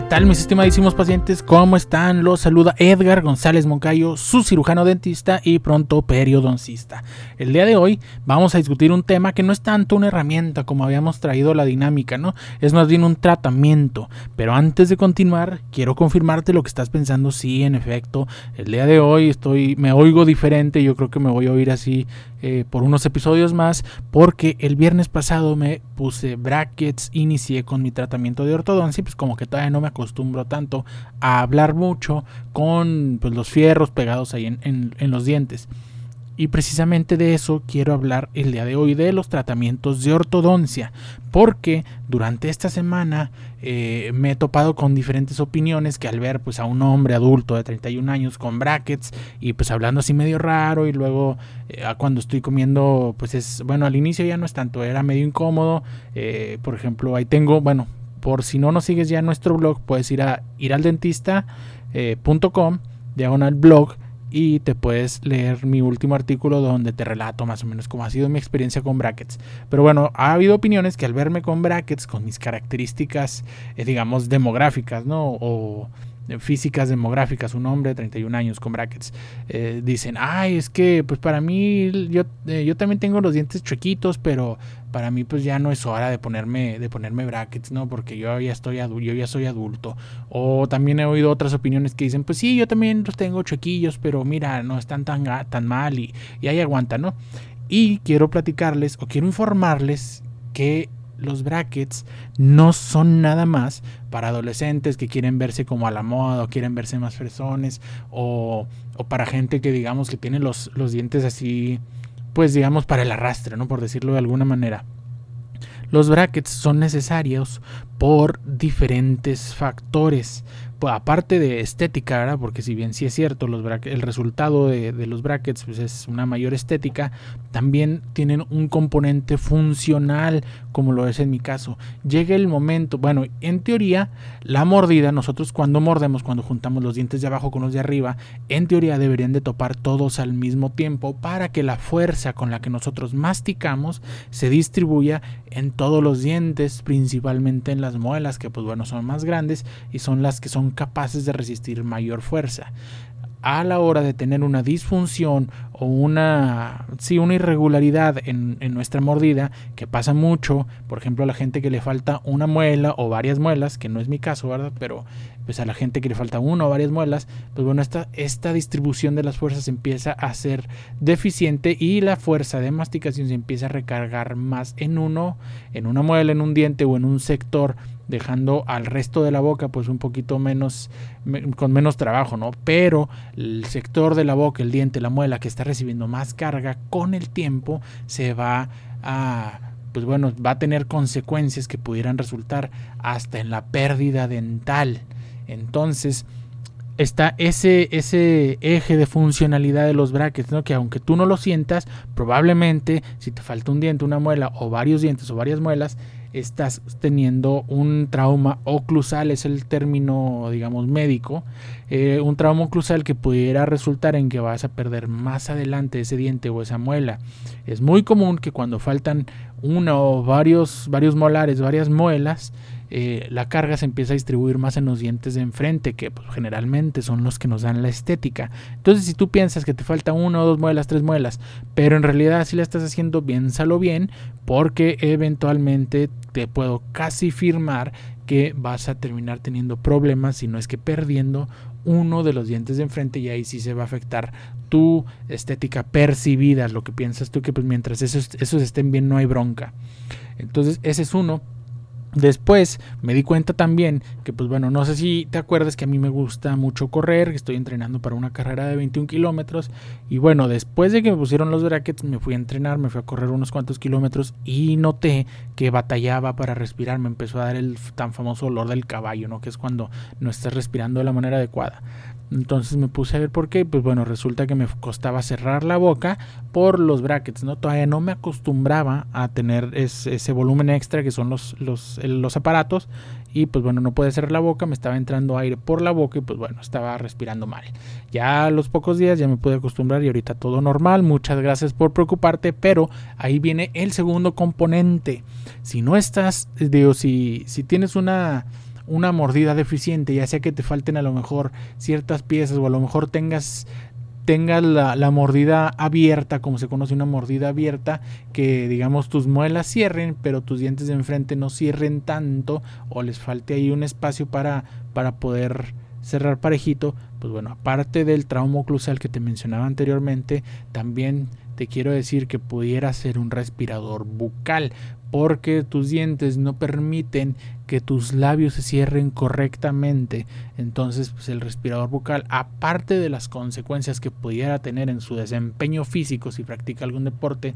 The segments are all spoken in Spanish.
¿Qué tal mis estimadísimos pacientes? ¿Cómo están? Los saluda Edgar González Moncayo, su cirujano dentista y pronto periodoncista. El día de hoy vamos a discutir un tema que no es tanto una herramienta como habíamos traído la dinámica, ¿no? Es más bien un tratamiento. Pero antes de continuar, quiero confirmarte lo que estás pensando. Sí, en efecto, el día de hoy estoy, me oigo diferente. Yo creo que me voy a oír así eh, por unos episodios más porque el viernes pasado me puse brackets, inicié con mi tratamiento de ortodoncia, pues como que todavía no me acostumbro tanto a hablar mucho con pues, los fierros pegados ahí en, los dientes. Y precisamente de eso quiero hablar el día de hoy, de los tratamientos de ortodoncia, porque durante esta semana eh, me he topado con diferentes opiniones que al ver pues a un hombre adulto de 31 años con brackets y pues hablando así medio raro y luego eh, cuando estoy comiendo pues es, bueno, al inicio ya no es tanto, era medio incómodo, eh, por ejemplo ahí tengo, bueno, por si no nos sigues ya en nuestro blog, puedes ir a iraldentista.com, diagonal blog, y te puedes leer mi último artículo donde te relato más o menos cómo ha sido mi experiencia con brackets. Pero bueno, ha habido opiniones que al verme con brackets, con mis características, eh, digamos, demográficas, ¿no? O físicas demográficas, un hombre de 31 años con brackets, eh, dicen, ay, es que pues para mí yo, eh, yo también tengo los dientes chuequitos, pero para mí pues ya no es hora de ponerme, de ponerme brackets, ¿no? Porque yo ya estoy yo ya soy adulto. O también he oído otras opiniones que dicen, pues sí, yo también los tengo chuequillos, pero mira, no están tan, tan mal y, y ahí aguanta, ¿no? Y quiero platicarles o quiero informarles que los brackets no son nada más para adolescentes que quieren verse como a la moda o quieren verse más fresones o, o para gente que digamos que tiene los, los dientes así, pues digamos para el arrastre, ¿no? Por decirlo de alguna manera. Los brackets son necesarios por diferentes factores. Aparte de estética, porque si bien sí es cierto, el resultado de, los brackets pues es una mayor estética, también tienen un componente funcional, como lo es en mi caso. Llega el momento, bueno, en teoría, la mordida, nosotros cuando mordemos, cuando juntamos los dientes de abajo con los de arriba, en teoría deberían de topar todos al mismo tiempo para que la fuerza con la que nosotros masticamos se distribuya en todos los dientes, principalmente en las muelas, que pues bueno, son más grandes y son las que son capaces de resistir mayor fuerza. A la hora de tener una disfunción o una, sí, una irregularidad en, nuestra mordida, que pasa mucho, por ejemplo, a la gente que le falta una muela o varias muelas, que no es mi caso, ¿verdad? Pero pues a la gente que le falta una o varias muelas, pues bueno, esta, esta distribución de las fuerzas empieza a ser deficiente y la fuerza de masticación se empieza a recargar más en uno, en una muela, en un diente o en un sector dejando al resto de la boca pues un poquito menos con menos trabajo, ¿no? Pero el sector de la boca, el diente, la muela que está recibiendo más carga con el tiempo se va a pues bueno, va a tener consecuencias que pudieran resultar hasta en la pérdida dental. Entonces, está ese, ese eje de funcionalidad de los brackets, ¿no? que aunque tú no lo sientas, probablemente si te falta un diente, una muela o varios dientes o varias muelas, estás teniendo un trauma oclusal, es el término, digamos, médico, eh, un trauma oclusal que pudiera resultar en que vas a perder más adelante ese diente o esa muela. Es muy común que cuando faltan uno o varios, varios molares, varias muelas, eh, la carga se empieza a distribuir más en los dientes de enfrente, que pues, generalmente son los que nos dan la estética. Entonces, si tú piensas que te falta uno, dos muelas, tres muelas, pero en realidad si la estás haciendo, piénsalo bien, porque eventualmente te puedo casi firmar que vas a terminar teniendo problemas, si no es que perdiendo uno de los dientes de enfrente y ahí sí se va a afectar tu estética percibida, lo que piensas tú que pues mientras esos, esos estén bien no hay bronca. Entonces ese es uno. Después me di cuenta también que, pues bueno, no sé si te acuerdas que a mí me gusta mucho correr, que estoy entrenando para una carrera de 21 kilómetros. Y bueno, después de que me pusieron los brackets, me fui a entrenar, me fui a correr unos cuantos kilómetros y noté que batallaba para respirar. Me empezó a dar el tan famoso olor del caballo, ¿no? Que es cuando no estás respirando de la manera adecuada. Entonces me puse a ver por qué. Pues bueno, resulta que me costaba cerrar la boca por los brackets, ¿no? Todavía no me acostumbraba a tener ese, volumen extra que son los, los, los aparatos y pues bueno, no puede cerrar la boca, me estaba entrando aire por la boca y pues bueno, estaba respirando mal. Ya a los pocos días ya me pude acostumbrar y ahorita todo normal. Muchas gracias por preocuparte, pero ahí viene el segundo componente. Si no estás, digo, si, si tienes una una mordida deficiente, ya sea que te falten a lo mejor ciertas piezas o a lo mejor tengas tengas la, mordida abierta, como se conoce una mordida abierta, que digamos tus muelas cierren, pero tus dientes de enfrente no cierren tanto, o les falte ahí un espacio para, para poder cerrar parejito, pues bueno, aparte del trauma oclusal que te mencionaba anteriormente, también te quiero decir que pudiera ser un respirador bucal, porque tus dientes no permiten que tus labios se cierren correctamente. Entonces, pues el respirador bucal, aparte de las consecuencias que pudiera tener en su desempeño físico si practica algún deporte,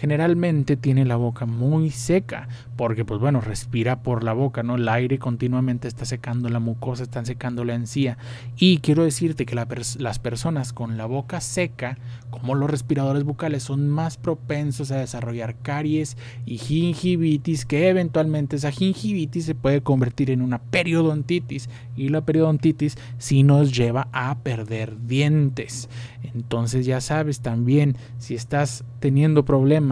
generalmente tiene la boca muy seca, porque pues bueno, respira por la boca, ¿no? El aire continuamente está secando la mucosa, están secando la encía. Y quiero decirte que las personas con la boca seca, como los respiradores bucales, son más propensos a desarrollar caries y gingivitis, que eventualmente esa gingivitis se puede convertir en una periodontitis. Y la periodontitis sí nos lleva a perder dientes. Entonces ya sabes también, si estás teniendo problemas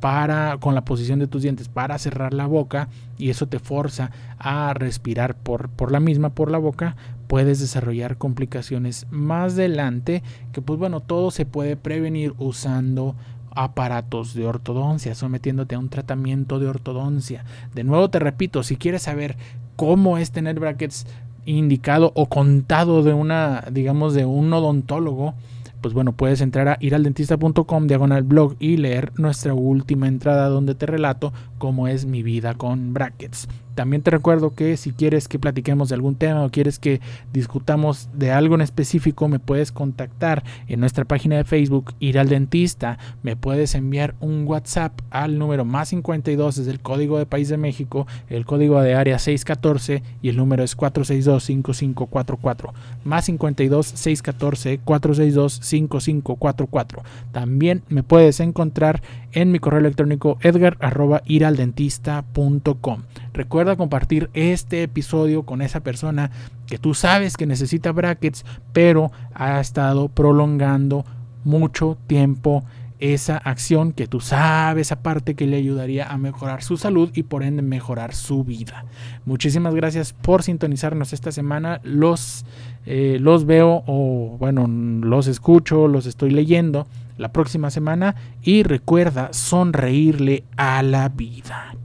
para con la posición de tus dientes para cerrar la boca y eso te forza a respirar por, por la misma por la boca puedes desarrollar complicaciones más adelante que pues bueno todo se puede prevenir usando aparatos de ortodoncia sometiéndote a un tratamiento de ortodoncia. De nuevo te repito si quieres saber cómo es tener brackets indicado o contado de una digamos de un odontólogo pues bueno, puedes entrar a iraldentista.com, diagonal blog y leer nuestra última entrada donde te relato cómo es mi vida con brackets. También te recuerdo que si quieres que platiquemos de algún tema o quieres que discutamos de algo en específico, me puedes contactar en nuestra página de Facebook Ir al Dentista. Me puedes enviar un WhatsApp al número más 52, es el código de País de México, el código de área 614 y el número es 462-5544. Más 52 614 462 5544. También me puedes encontrar en mi correo electrónico edgar.iraldentista.com. Recuerda compartir este episodio con esa persona que tú sabes que necesita brackets, pero ha estado prolongando mucho tiempo esa acción que tú sabes aparte que le ayudaría a mejorar su salud y por ende mejorar su vida. Muchísimas gracias por sintonizarnos esta semana. Los, eh, los veo o bueno, los escucho, los estoy leyendo la próxima semana y recuerda sonreírle a la vida.